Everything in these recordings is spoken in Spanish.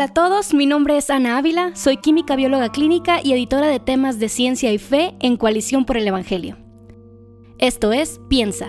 Hola a todos, mi nombre es Ana Ávila, soy química bióloga clínica y editora de temas de ciencia y fe en Coalición por el Evangelio. Esto es Piensa.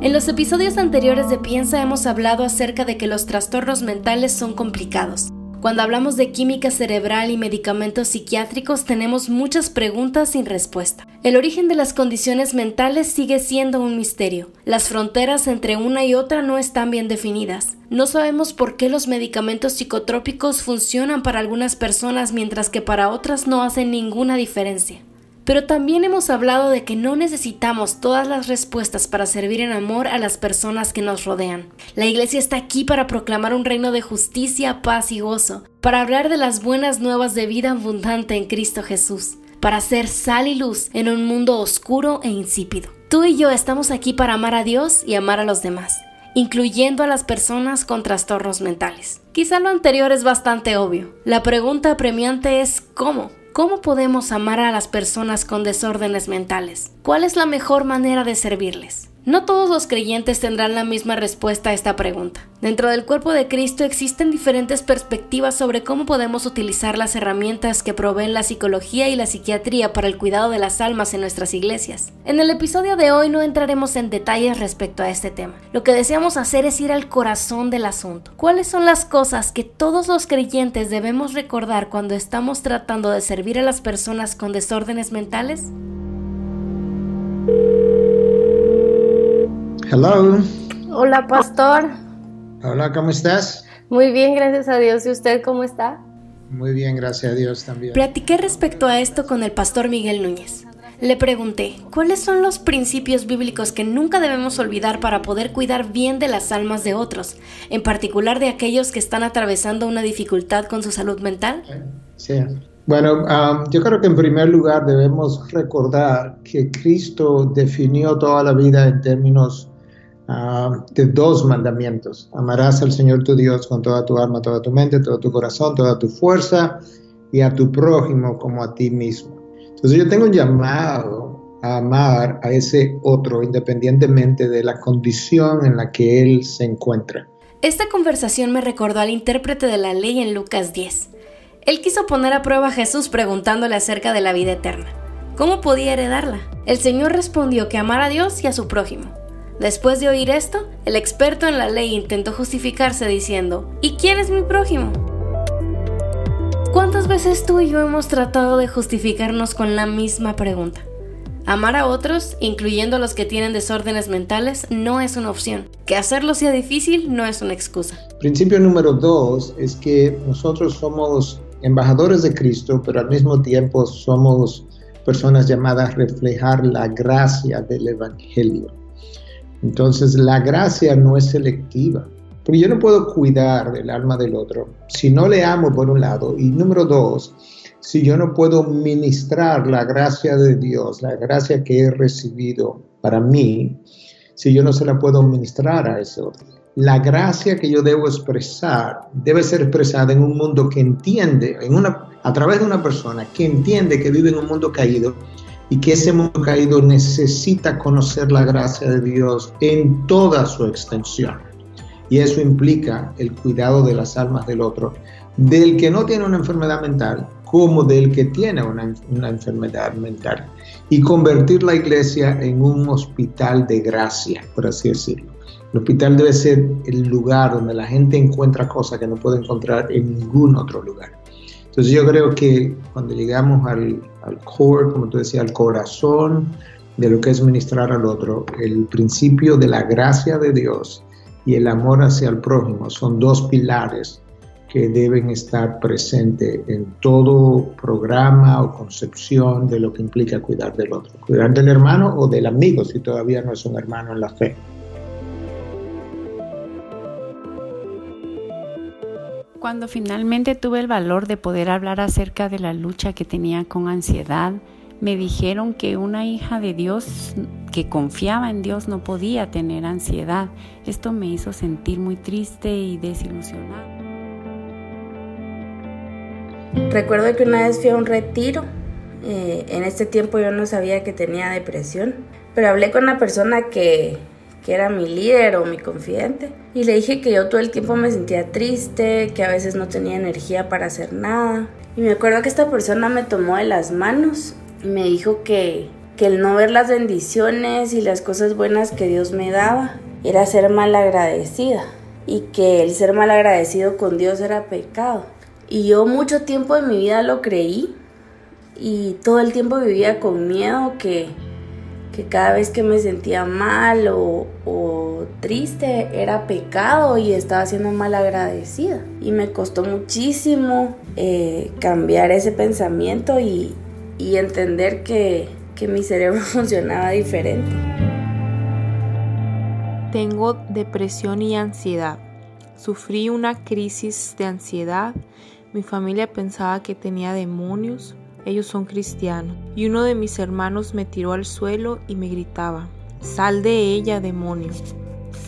En los episodios anteriores de Piensa hemos hablado acerca de que los trastornos mentales son complicados. Cuando hablamos de química cerebral y medicamentos psiquiátricos tenemos muchas preguntas sin respuesta. El origen de las condiciones mentales sigue siendo un misterio. Las fronteras entre una y otra no están bien definidas. No sabemos por qué los medicamentos psicotrópicos funcionan para algunas personas mientras que para otras no hacen ninguna diferencia. Pero también hemos hablado de que no necesitamos todas las respuestas para servir en amor a las personas que nos rodean. La iglesia está aquí para proclamar un reino de justicia, paz y gozo, para hablar de las buenas nuevas de vida abundante en Cristo Jesús, para ser sal y luz en un mundo oscuro e insípido. Tú y yo estamos aquí para amar a Dios y amar a los demás incluyendo a las personas con trastornos mentales. Quizá lo anterior es bastante obvio. La pregunta apremiante es ¿cómo? ¿Cómo podemos amar a las personas con desórdenes mentales? ¿Cuál es la mejor manera de servirles? No todos los creyentes tendrán la misma respuesta a esta pregunta. Dentro del cuerpo de Cristo existen diferentes perspectivas sobre cómo podemos utilizar las herramientas que proveen la psicología y la psiquiatría para el cuidado de las almas en nuestras iglesias. En el episodio de hoy no entraremos en detalles respecto a este tema. Lo que deseamos hacer es ir al corazón del asunto. ¿Cuáles son las cosas que todos los creyentes debemos recordar cuando estamos tratando de servir a las personas con desórdenes mentales? Hello. Hola, pastor. Hola, ¿cómo estás? Muy bien, gracias a Dios. ¿Y usted cómo está? Muy bien, gracias a Dios también. Platiqué respecto a esto con el pastor Miguel Núñez. Le pregunté, ¿cuáles son los principios bíblicos que nunca debemos olvidar para poder cuidar bien de las almas de otros, en particular de aquellos que están atravesando una dificultad con su salud mental? Sí. Bueno, um, yo creo que en primer lugar debemos recordar que Cristo definió toda la vida en términos Ah, de dos mandamientos. Amarás al Señor tu Dios con toda tu alma, toda tu mente, todo tu corazón, toda tu fuerza y a tu prójimo como a ti mismo. Entonces yo tengo un llamado a amar a ese otro independientemente de la condición en la que él se encuentra. Esta conversación me recordó al intérprete de la ley en Lucas 10. Él quiso poner a prueba a Jesús preguntándole acerca de la vida eterna. ¿Cómo podía heredarla? El Señor respondió que amara a Dios y a su prójimo. Después de oír esto, el experto en la ley intentó justificarse diciendo, ¿y quién es mi prójimo? ¿Cuántas veces tú y yo hemos tratado de justificarnos con la misma pregunta? Amar a otros, incluyendo a los que tienen desórdenes mentales, no es una opción. Que hacerlo sea difícil no es una excusa. Principio número dos es que nosotros somos embajadores de Cristo, pero al mismo tiempo somos personas llamadas a reflejar la gracia del Evangelio. Entonces la gracia no es selectiva, porque yo no puedo cuidar del alma del otro si no le amo por un lado y número dos, si yo no puedo ministrar la gracia de Dios, la gracia que he recibido para mí, si yo no se la puedo ministrar a ese otro. La gracia que yo debo expresar debe ser expresada en un mundo que entiende, en una, a través de una persona que entiende que vive en un mundo caído y que ese mundo caído necesita conocer la gracia de Dios en toda su extensión. Y eso implica el cuidado de las almas del otro, del que no tiene una enfermedad mental como del que tiene una, enfermedad mental. Y convertir la iglesia en un hospital de gracia, por así decirlo. El hospital debe ser el lugar donde la gente encuentra cosas que no puede encontrar en ningún otro lugar. Entonces yo creo que cuando llegamos al, al core, como tú decías, al corazón de lo que es ministrar al otro, el principio de la gracia de Dios y el amor hacia el prójimo son dos pilares que deben estar presentes en todo programa o concepción de lo que implica cuidar del otro, cuidar del hermano o del amigo si todavía no es un hermano en la fe. Cuando finalmente tuve el valor de poder hablar acerca de la lucha que tenía con ansiedad, me dijeron que una hija de Dios que confiaba en Dios no podía tener ansiedad. Esto me hizo sentir muy triste y desilusionada. Recuerdo que una vez fui a un retiro. Eh, en este tiempo yo no sabía que tenía depresión. Pero hablé con una persona que, que era mi líder o mi confidente y le dije que yo todo el tiempo me sentía triste, que a veces no tenía energía para hacer nada. Y me acuerdo que esta persona me tomó de las manos y me dijo que, que el no ver las bendiciones y las cosas buenas que Dios me daba era ser mal agradecida y que el ser mal agradecido con Dios era pecado. Y yo mucho tiempo de mi vida lo creí y todo el tiempo vivía con miedo que, que cada vez que me sentía mal o, triste era pecado y estaba siendo mal agradecida. Y me costó muchísimo eh, cambiar ese pensamiento y, y entender que, que mi cerebro funcionaba diferente. Tengo depresión y ansiedad. Sufrí una crisis de ansiedad. Mi familia pensaba que tenía demonios. Ellos son cristianos. Y uno de mis hermanos me tiró al suelo y me gritaba, Sal de ella, demonio.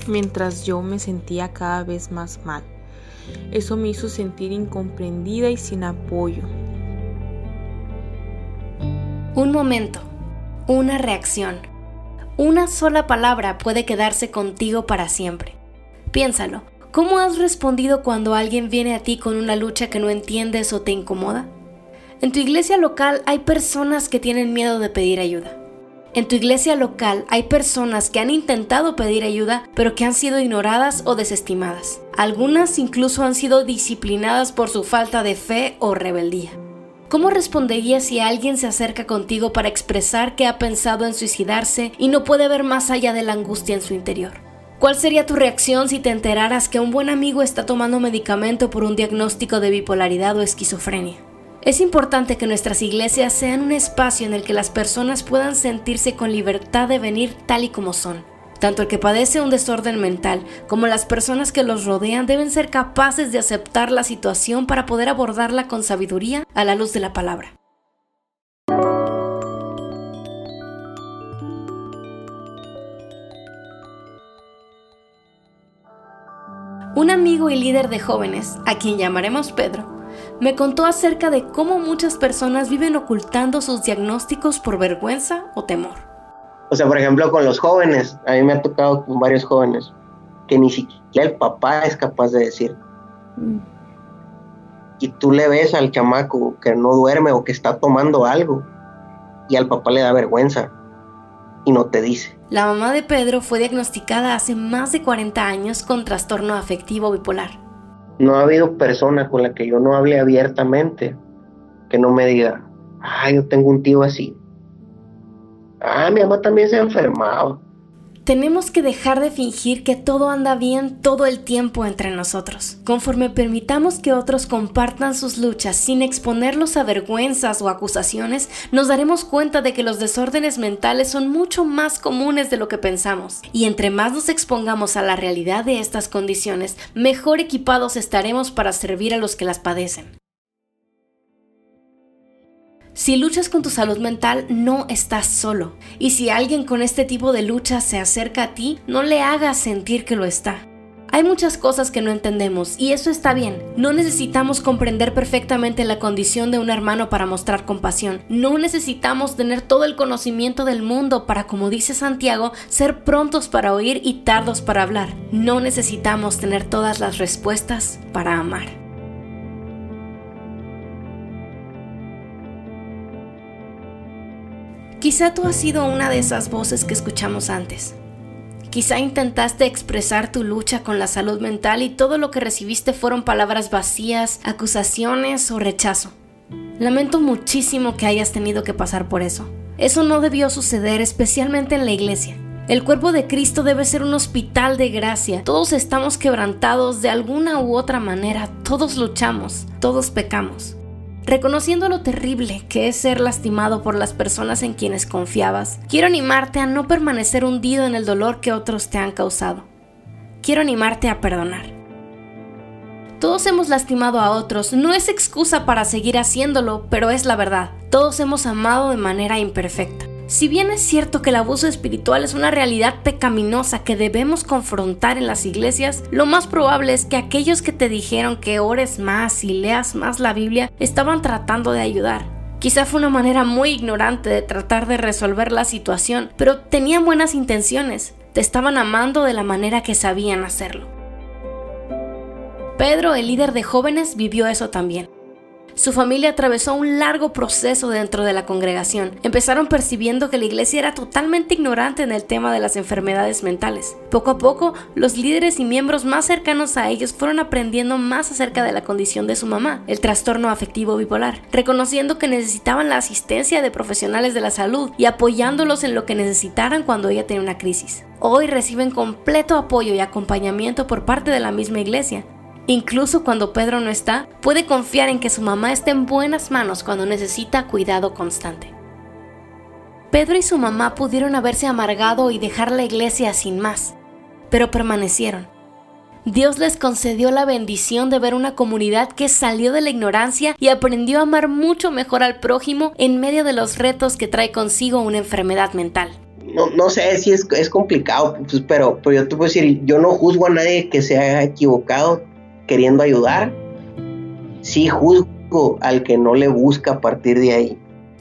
Mientras yo me sentía cada vez más mal. Eso me hizo sentir incomprendida y sin apoyo. Un momento, una reacción una sola palabra puede quedarse contigo para siempre. Piénsalo, ¿cómo has respondido cuando alguien viene a ti con una lucha que no entiendes o te incomoda? En tu iglesia local hay personas que tienen miedo de pedir ayuda. En tu iglesia local hay personas que han intentado pedir ayuda pero que han sido ignoradas o desestimadas. Algunas incluso han sido disciplinadas por su falta de fe o rebeldía. ¿Cómo responderías si alguien se acerca contigo para expresar que ha pensado en suicidarse y no puede ver más allá de la angustia en su interior? ¿Cuál sería tu reacción si te enteraras que un buen amigo está tomando medicamento por un diagnóstico de bipolaridad o esquizofrenia? Es importante que nuestras iglesias sean un espacio en el que las personas puedan sentirse con libertad de venir tal y como son tanto el que padece un desorden mental como las personas que los rodean deben ser capaces de aceptar la situación para poder abordarla con sabiduría a la luz de la palabra. Un amigo y líder de jóvenes, a quien llamaremos Pedro, me contó acerca de cómo muchas personas viven ocultando sus diagnósticos por vergüenza o temor. O sea, por ejemplo, con los jóvenes, a mí me ha tocado con varios jóvenes que ni siquiera el papá es capaz de decir. Mm. Y tú le ves al chamaco que no duerme o que está tomando algo y al papá le da vergüenza y no te dice. La mamá de Pedro fue diagnosticada hace más de 40 años con trastorno afectivo bipolar. No ha habido persona con la que yo no hable abiertamente que no me diga, ah, yo tengo un tío así. Ah, mi mamá también se ha enfermado. Tenemos que dejar de fingir que todo anda bien todo el tiempo entre nosotros. Conforme permitamos que otros compartan sus luchas sin exponerlos a vergüenzas o acusaciones, nos daremos cuenta de que los desórdenes mentales son mucho más comunes de lo que pensamos. Y entre más nos expongamos a la realidad de estas condiciones, mejor equipados estaremos para servir a los que las padecen. Si luchas con tu salud mental, no estás solo. Y si alguien con este tipo de lucha se acerca a ti, no le hagas sentir que lo está. Hay muchas cosas que no entendemos y eso está bien. No necesitamos comprender perfectamente la condición de un hermano para mostrar compasión. No necesitamos tener todo el conocimiento del mundo para, como dice Santiago, ser prontos para oír y tardos para hablar. No necesitamos tener todas las respuestas para amar. Quizá tú has sido una de esas voces que escuchamos antes. Quizá intentaste expresar tu lucha con la salud mental y todo lo que recibiste fueron palabras vacías, acusaciones o rechazo. Lamento muchísimo que hayas tenido que pasar por eso. Eso no debió suceder, especialmente en la iglesia. El cuerpo de Cristo debe ser un hospital de gracia. Todos estamos quebrantados de alguna u otra manera, todos luchamos, todos pecamos. Reconociendo lo terrible que es ser lastimado por las personas en quienes confiabas, quiero animarte a no permanecer hundido en el dolor que otros te han causado. Quiero animarte a perdonar. Todos hemos lastimado a otros, no es excusa para seguir haciéndolo, pero es la verdad. Todos hemos amado de manera imperfecta. Si bien es cierto que el abuso espiritual es una realidad pecaminosa que debemos confrontar en las iglesias, lo más probable es que aquellos que te dijeron que ores más y leas más la Biblia estaban tratando de ayudar. Quizá fue una manera muy ignorante de tratar de resolver la situación, pero tenían buenas intenciones, te estaban amando de la manera que sabían hacerlo. Pedro, el líder de jóvenes, vivió eso también. Su familia atravesó un largo proceso dentro de la congregación. Empezaron percibiendo que la iglesia era totalmente ignorante en el tema de las enfermedades mentales. Poco a poco, los líderes y miembros más cercanos a ellos fueron aprendiendo más acerca de la condición de su mamá, el trastorno afectivo bipolar, reconociendo que necesitaban la asistencia de profesionales de la salud y apoyándolos en lo que necesitaran cuando ella tenía una crisis. Hoy reciben completo apoyo y acompañamiento por parte de la misma iglesia, Incluso cuando Pedro no está, puede confiar en que su mamá está en buenas manos cuando necesita cuidado constante. Pedro y su mamá pudieron haberse amargado y dejar la iglesia sin más, pero permanecieron. Dios les concedió la bendición de ver una comunidad que salió de la ignorancia y aprendió a amar mucho mejor al prójimo en medio de los retos que trae consigo una enfermedad mental. No, no sé si es, es complicado, pues, pero, pero yo te puedo decir, yo no juzgo a nadie que se haya equivocado queriendo ayudar, sí juzgo al que no le busca a partir de ahí.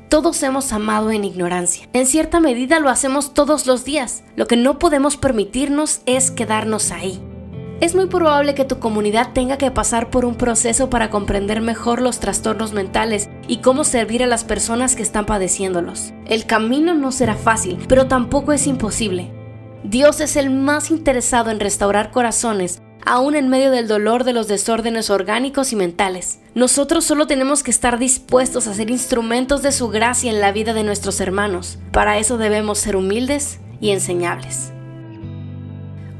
Todos hemos amado en ignorancia. En cierta medida lo hacemos todos los días. Lo que no podemos permitirnos es quedarnos ahí. Es muy probable que tu comunidad tenga que pasar por un proceso para comprender mejor los trastornos mentales y cómo servir a las personas que están padeciéndolos. El camino no será fácil, pero tampoco es imposible. Dios es el más interesado en restaurar corazones aún en medio del dolor de los desórdenes orgánicos y mentales. Nosotros solo tenemos que estar dispuestos a ser instrumentos de su gracia en la vida de nuestros hermanos. Para eso debemos ser humildes y enseñables.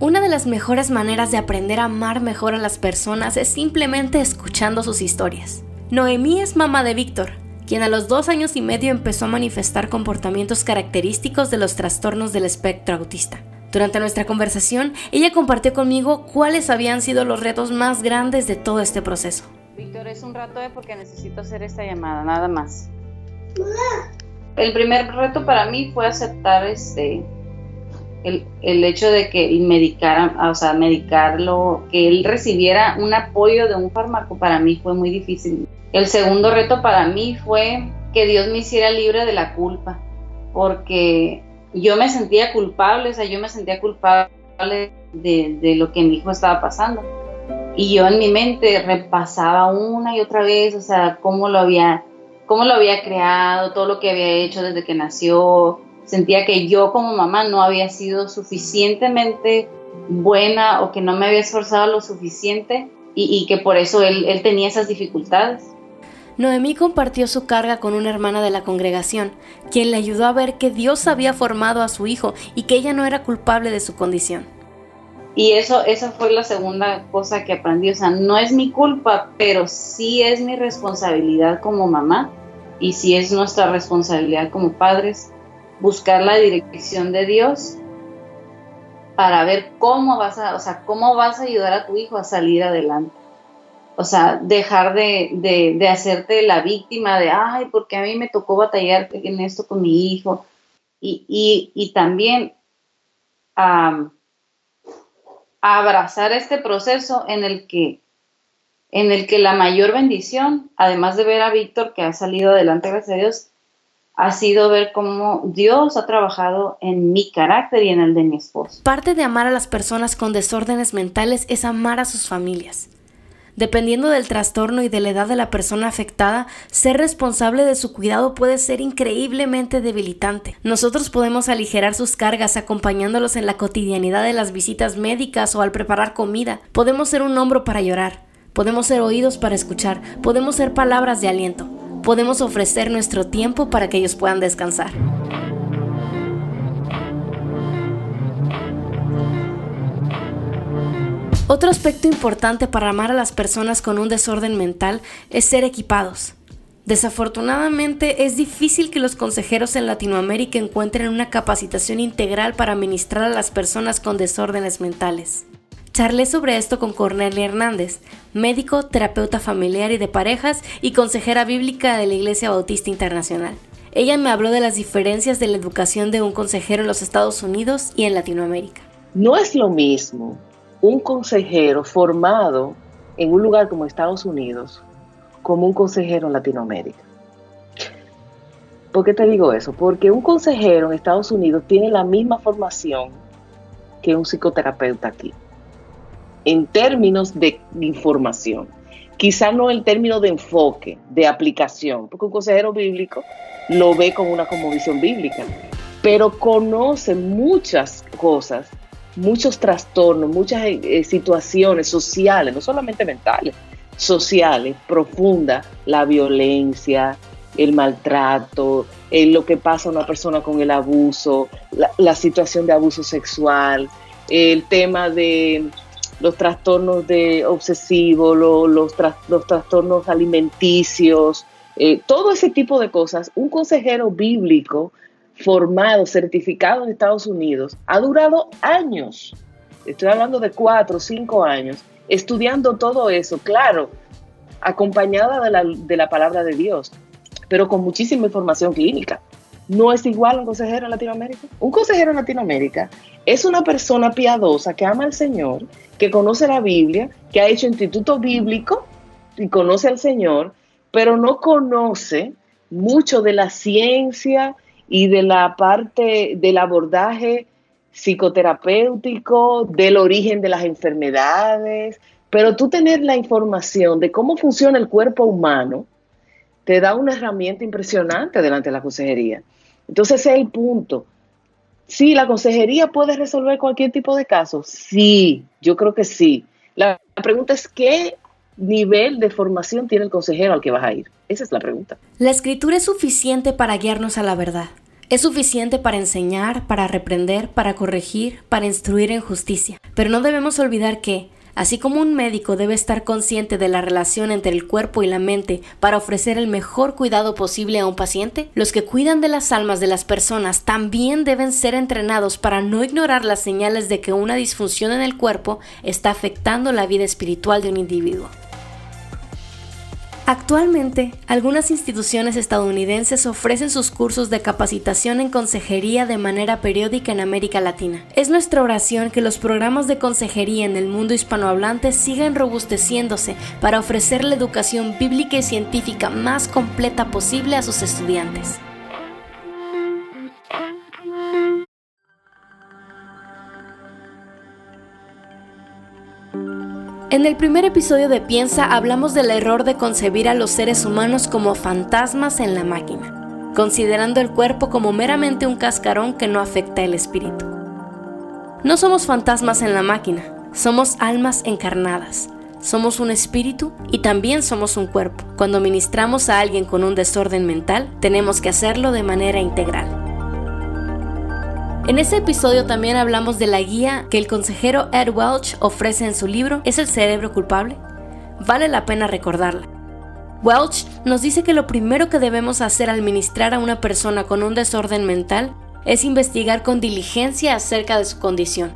Una de las mejores maneras de aprender a amar mejor a las personas es simplemente escuchando sus historias. Noemí es mamá de Víctor, quien a los dos años y medio empezó a manifestar comportamientos característicos de los trastornos del espectro autista. Durante nuestra conversación, ella compartió conmigo cuáles habían sido los retos más grandes de todo este proceso. Víctor, es un rato de porque necesito hacer esta llamada, nada más. El primer reto para mí fue aceptar este el, el hecho de que medicara, o sea, medicarlo, que él recibiera un apoyo de un fármaco, para mí fue muy difícil. El segundo reto para mí fue que Dios me hiciera libre de la culpa, porque yo me sentía culpable, o sea, yo me sentía culpable de, lo que mi hijo estaba pasando. Y yo en mi mente repasaba una y otra vez, o sea, cómo lo había, cómo lo había creado, todo lo que había hecho desde que nació. Sentía que yo como mamá no había sido suficientemente buena o que no me había esforzado lo suficiente y, que por eso él, él tenía esas dificultades. Noemí compartió su carga con una hermana de la congregación, quien le ayudó a ver que Dios había formado a su hijo y que ella no era culpable de su condición. Y eso, esa fue la segunda cosa que aprendí. O sea, no es mi culpa, pero sí es mi responsabilidad como mamá y sí es nuestra responsabilidad como padres buscar la dirección de Dios para ver cómo vas a, o sea, cómo vas a ayudar a tu hijo a salir adelante. O sea, dejar de, hacerte la víctima de, ay, porque a mí me tocó batallar en esto con mi hijo. Y, también abrazar este proceso en el que en el que la mayor bendición, además de ver a Víctor que ha salido adelante, gracias a Dios, ha sido ver cómo Dios ha trabajado en mi carácter y en el de mi esposo. Parte de amar a las personas con desórdenes mentales es amar a sus familias. Dependiendo del trastorno y de la edad de la persona afectada, ser responsable de su cuidado puede ser increíblemente debilitante. Nosotros podemos aligerar sus cargas acompañándolos en la cotidianidad de las visitas médicas o al preparar comida. Podemos ser un hombro para llorar. Podemos ser oídos para escuchar. Podemos ser palabras de aliento. Podemos ofrecer nuestro tiempo para que ellos puedan descansar. Otro aspecto importante para amar a las personas con un desorden mental es ser equipados. Desafortunadamente es difícil que los consejeros en Latinoamérica encuentren una capacitación integral para administrar a las personas con desórdenes mentales. Charlé sobre esto con Cornelia Hernández, médico, terapeuta familiar y de parejas y consejera bíblica de la Iglesia Bautista Internacional. Ella me habló de las diferencias de la educación de un consejero en los Estados Unidos y en Latinoamérica. No es lo mismo un consejero formado en un lugar como Estados Unidos como un consejero en Latinoamérica. ¿Por qué te digo eso? Porque un consejero en Estados Unidos tiene la misma formación que un psicoterapeuta aquí, en términos de información. Quizá no en términos de enfoque, de aplicación, porque un consejero bíblico lo ve con una visión bíblica, pero conoce muchas cosas, muchos trastornos, muchas eh, eh, situaciones sociales, no solamente mentales, sociales, profundas, la violencia, el maltrato, eh, lo que pasa a una persona con el abuso, la, situación de abuso sexual, el tema de los trastornos de obsesivos, los, los trastornos alimenticios, todo ese tipo de cosas. Un consejero bíblico formado, certificado en Estados Unidos, ha durado años, estoy hablando de cuatro cinco años, estudiando todo eso, claro, acompañada de la, de la palabra de Dios pero con muchísima información clínica. No es igual un consejero en Latinoamérica. Un consejero en Latinoamérica es una persona piadosa que ama al Señor, que conoce la Biblia, que ha hecho instituto bíblico y conoce al Señor, pero no conoce mucho de la ciencia y de la parte del abordaje psicoterapéutico, del origen de las enfermedades, pero tú tener la información de cómo funciona el cuerpo humano, te da una herramienta impresionante delante de la consejería. Entonces ese es el punto. Sí, la consejería puede resolver cualquier tipo de caso. Sí, yo creo que sí. La pregunta es qué nivel de formación tiene el consejero al que vas a ir. Esa es la pregunta. La escritura es suficiente para guiarnos a la verdad. Es suficiente para enseñar, para reprender, para corregir, para instruir en justicia. Pero no debemos olvidar que, Así como un médico debe estar consciente de la relación entre el cuerpo y la mente para ofrecer el mejor cuidado posible a un paciente, los que cuidan de las almas de las personas también deben ser entrenados para no ignorar las señales de que una disfunción en el cuerpo está afectando la vida espiritual de un individuo. Actualmente, algunas instituciones estadounidenses ofrecen sus cursos de capacitación en consejería de manera periódica en América Latina. Es nuestra oración que los programas de consejería en el mundo hispanohablante sigan robusteciéndose para ofrecer la educación bíblica y científica más completa posible a sus estudiantes. En el primer episodio de Piensa hablamos del error de concebir a los seres humanos como fantasmas en la máquina, considerando el cuerpo como meramente un cascarón que no afecta el espíritu. No somos fantasmas en la máquina, somos almas encarnadas. Somos un espíritu y también somos un cuerpo. Cuando ministramos a alguien con un desorden mental, tenemos que hacerlo de manera integral. En ese episodio también hablamos de la guía que el consejero Ed Welch ofrece en su libro ¿Es el cerebro culpable? Vale la pena recordarla. Welch nos dice que lo primero que debemos hacer al ministrar a una persona con un desorden mental es investigar con diligencia acerca de su condición.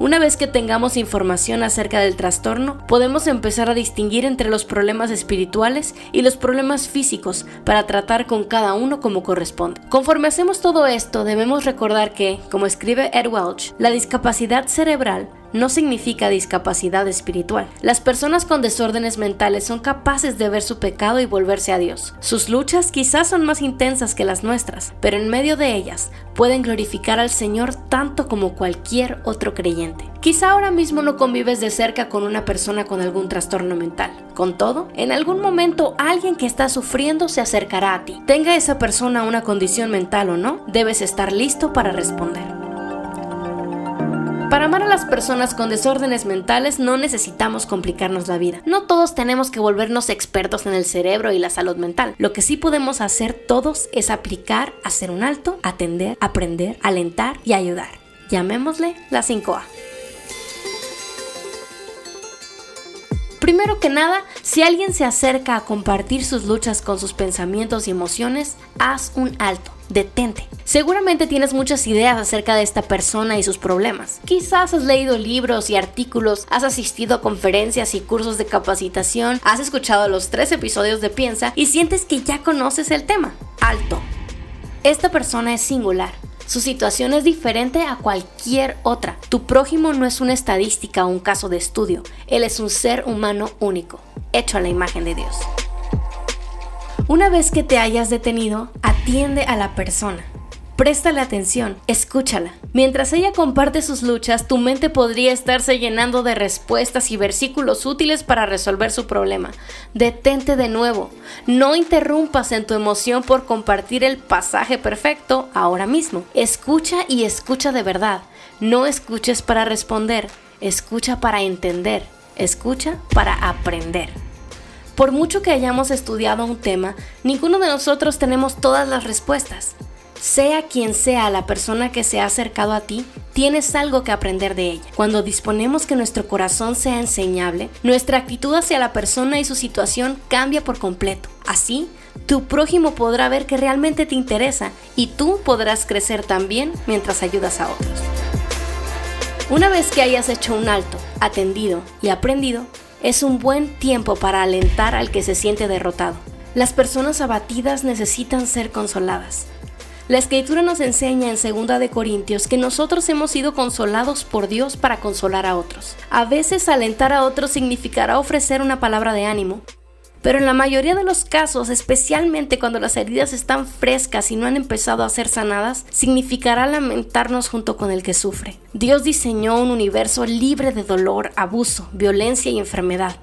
Una vez que tengamos información acerca del trastorno, podemos empezar a distinguir entre los problemas espirituales y los problemas físicos para tratar con cada uno como corresponde. Conforme hacemos todo esto, debemos recordar que, como escribe Ed Welch, la discapacidad cerebral no significa discapacidad espiritual. Las personas con desórdenes mentales son capaces de ver su pecado y volverse a Dios. Sus luchas quizás son más intensas que las nuestras, pero en medio de ellas pueden glorificar al Señor tanto como cualquier otro creyente. Quizá ahora mismo no convives de cerca con una persona con algún trastorno mental. Con todo, en algún momento alguien que está sufriendo se acercará a ti. Tenga esa persona una condición mental o no, debes estar listo para responder. Para amar a las personas con desórdenes mentales no necesitamos complicarnos la vida. No todos tenemos que volvernos expertos en el cerebro y la salud mental. Lo que sí podemos hacer todos es aplicar, hacer un alto, atender, aprender, alentar y ayudar. Llamémosle la 5A. Primero que nada, si alguien se acerca a compartir sus luchas con sus pensamientos y emociones, haz un alto detente. Seguramente tienes muchas ideas acerca de esta persona y sus problemas. Quizás has leído libros y artículos, has asistido a conferencias y cursos de capacitación, has escuchado los tres episodios de Piensa y sientes que ya conoces el tema. Alto. Esta persona es singular. Su situación es diferente a cualquier otra. Tu prójimo no es una estadística o un caso de estudio. Él es un ser humano único, hecho a la imagen de Dios. Una vez que te hayas detenido, atiende a la persona. Préstale atención, escúchala. Mientras ella comparte sus luchas, tu mente podría estarse llenando de respuestas y versículos útiles para resolver su problema. Detente de nuevo. No interrumpas en tu emoción por compartir el pasaje perfecto ahora mismo. Escucha y escucha de verdad. No escuches para responder, escucha para entender, escucha para aprender. Por mucho que hayamos estudiado un tema, ninguno de nosotros tenemos todas las respuestas. Sea quien sea la persona que se ha acercado a ti, tienes algo que aprender de ella. Cuando disponemos que nuestro corazón sea enseñable, nuestra actitud hacia la persona y su situación cambia por completo. Así, tu prójimo podrá ver que realmente te interesa y tú podrás crecer también mientras ayudas a otros. Una vez que hayas hecho un alto, atendido y aprendido, es un buen tiempo para alentar al que se siente derrotado. Las personas abatidas necesitan ser consoladas. La escritura nos enseña en 2 de Corintios que nosotros hemos sido consolados por Dios para consolar a otros. A veces alentar a otros significará ofrecer una palabra de ánimo, pero en la mayoría de los casos, especialmente cuando las heridas están frescas y no han empezado a ser sanadas, significará lamentarnos junto con el que sufre. Dios diseñó un universo libre de dolor, abuso, violencia y enfermedad.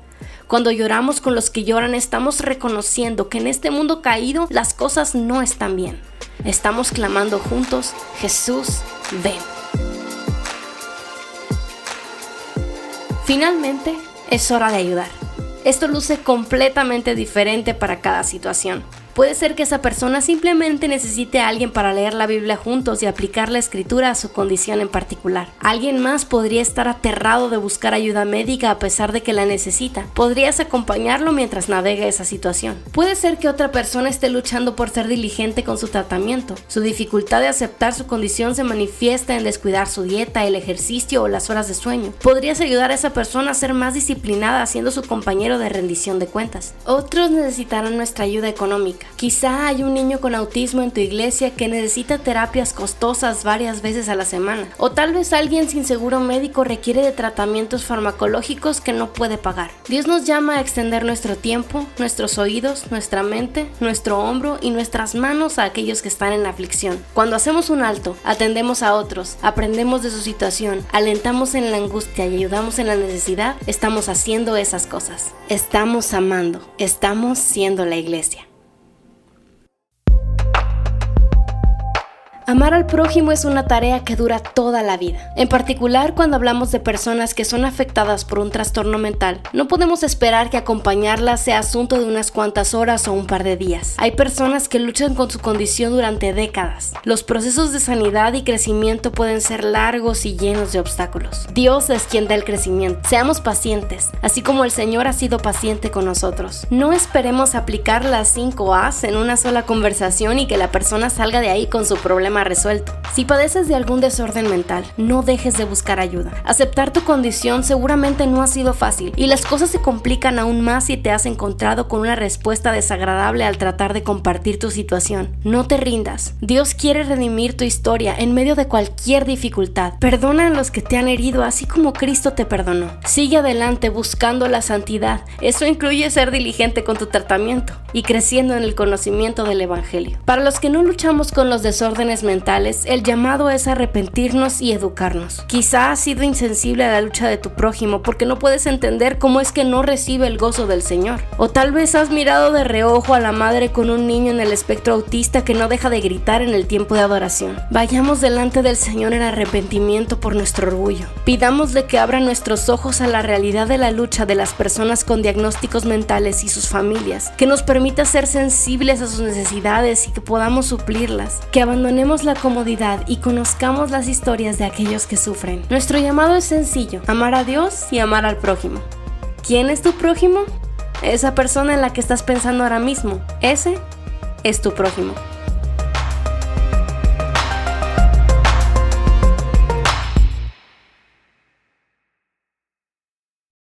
Cuando lloramos con los que lloran, estamos reconociendo que en este mundo caído las cosas no están bien. Estamos clamando juntos, Jesús, ven. Finalmente, es hora de ayudar. Esto luce completamente diferente para cada situación. Puede ser que esa persona simplemente necesite a alguien para leer la Biblia juntos y aplicar la escritura a su condición en particular. Alguien más podría estar aterrado de buscar ayuda médica a pesar de que la necesita. Podrías acompañarlo mientras navega esa situación. Puede ser que otra persona esté luchando por ser diligente con su tratamiento. Su dificultad de aceptar su condición se manifiesta en descuidar su dieta, el ejercicio o las horas de sueño. Podrías ayudar a esa persona a ser más disciplinada siendo su compañero de rendición de cuentas. Otros necesitarán nuestra ayuda económica. Quizá hay un niño con autismo en tu iglesia que necesita terapias costosas varias veces a la semana. O tal vez alguien sin seguro médico requiere de tratamientos farmacológicos que no puede pagar. Dios nos llama a extender nuestro tiempo, nuestros oídos, nuestra mente, nuestro hombro y nuestras manos a aquellos que están en aflicción. Cuando hacemos un alto, atendemos a otros, aprendemos de su situación, alentamos en la angustia y ayudamos en la necesidad, estamos haciendo esas cosas. Estamos amando, estamos siendo la iglesia. Amar al prójimo es una tarea que dura toda la vida. En particular, cuando hablamos de personas que son afectadas por un trastorno mental, no podemos esperar que acompañarlas sea asunto de unas cuantas horas o un par de días. Hay personas que luchan con su condición durante décadas. Los procesos de sanidad y crecimiento pueden ser largos y llenos de obstáculos. Dios es quien da el crecimiento. Seamos pacientes, así como el Señor ha sido paciente con nosotros. No esperemos aplicar las 5 A's en una sola conversación y que la persona salga de ahí con su problema resuelto. Si padeces de algún desorden mental, no dejes de buscar ayuda. Aceptar tu condición seguramente no ha sido fácil y las cosas se complican aún más si te has encontrado con una respuesta desagradable al tratar de compartir tu situación. No te rindas. Dios quiere redimir tu historia en medio de cualquier dificultad. Perdona a los que te han herido así como Cristo te perdonó. Sigue adelante buscando la santidad. Eso incluye ser diligente con tu tratamiento y creciendo en el conocimiento del Evangelio. Para los que no luchamos con los desórdenes mentales, el llamado es arrepentirnos y educarnos. Quizá has sido insensible a la lucha de tu prójimo porque no puedes entender cómo es que no recibe el gozo del Señor. O tal vez has mirado de reojo a la madre con un niño en el espectro autista que no deja de gritar en el tiempo de adoración. Vayamos delante del Señor en arrepentimiento por nuestro orgullo. Pidámosle que abra nuestros ojos a la realidad de la lucha de las personas con diagnósticos mentales y sus familias, que nos permita ser sensibles a sus necesidades y que podamos suplirlas, que abandonemos la comodidad y conozcamos las historias de aquellos que sufren. Nuestro llamado es sencillo, amar a Dios y amar al prójimo. ¿Quién es tu prójimo? Esa persona en la que estás pensando ahora mismo. Ese es tu prójimo.